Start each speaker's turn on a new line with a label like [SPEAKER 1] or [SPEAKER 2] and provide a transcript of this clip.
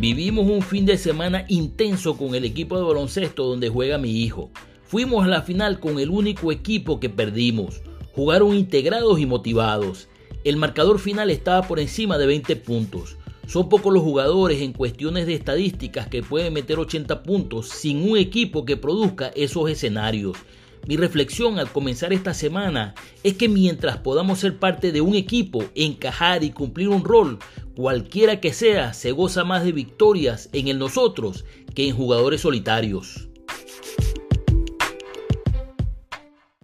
[SPEAKER 1] Vivimos un fin de semana intenso con el equipo de baloncesto donde juega mi hijo. Fuimos a la final con el único equipo que perdimos. Jugaron integrados y motivados. El marcador final estaba por encima de 20 puntos. Son pocos los jugadores en cuestiones de estadísticas que pueden meter 80 puntos sin un equipo que produzca esos escenarios. Mi reflexión al comenzar esta semana es que mientras podamos ser parte de un equipo, encajar y cumplir un rol, cualquiera que sea, se goza más de victorias en el nosotros que en jugadores solitarios.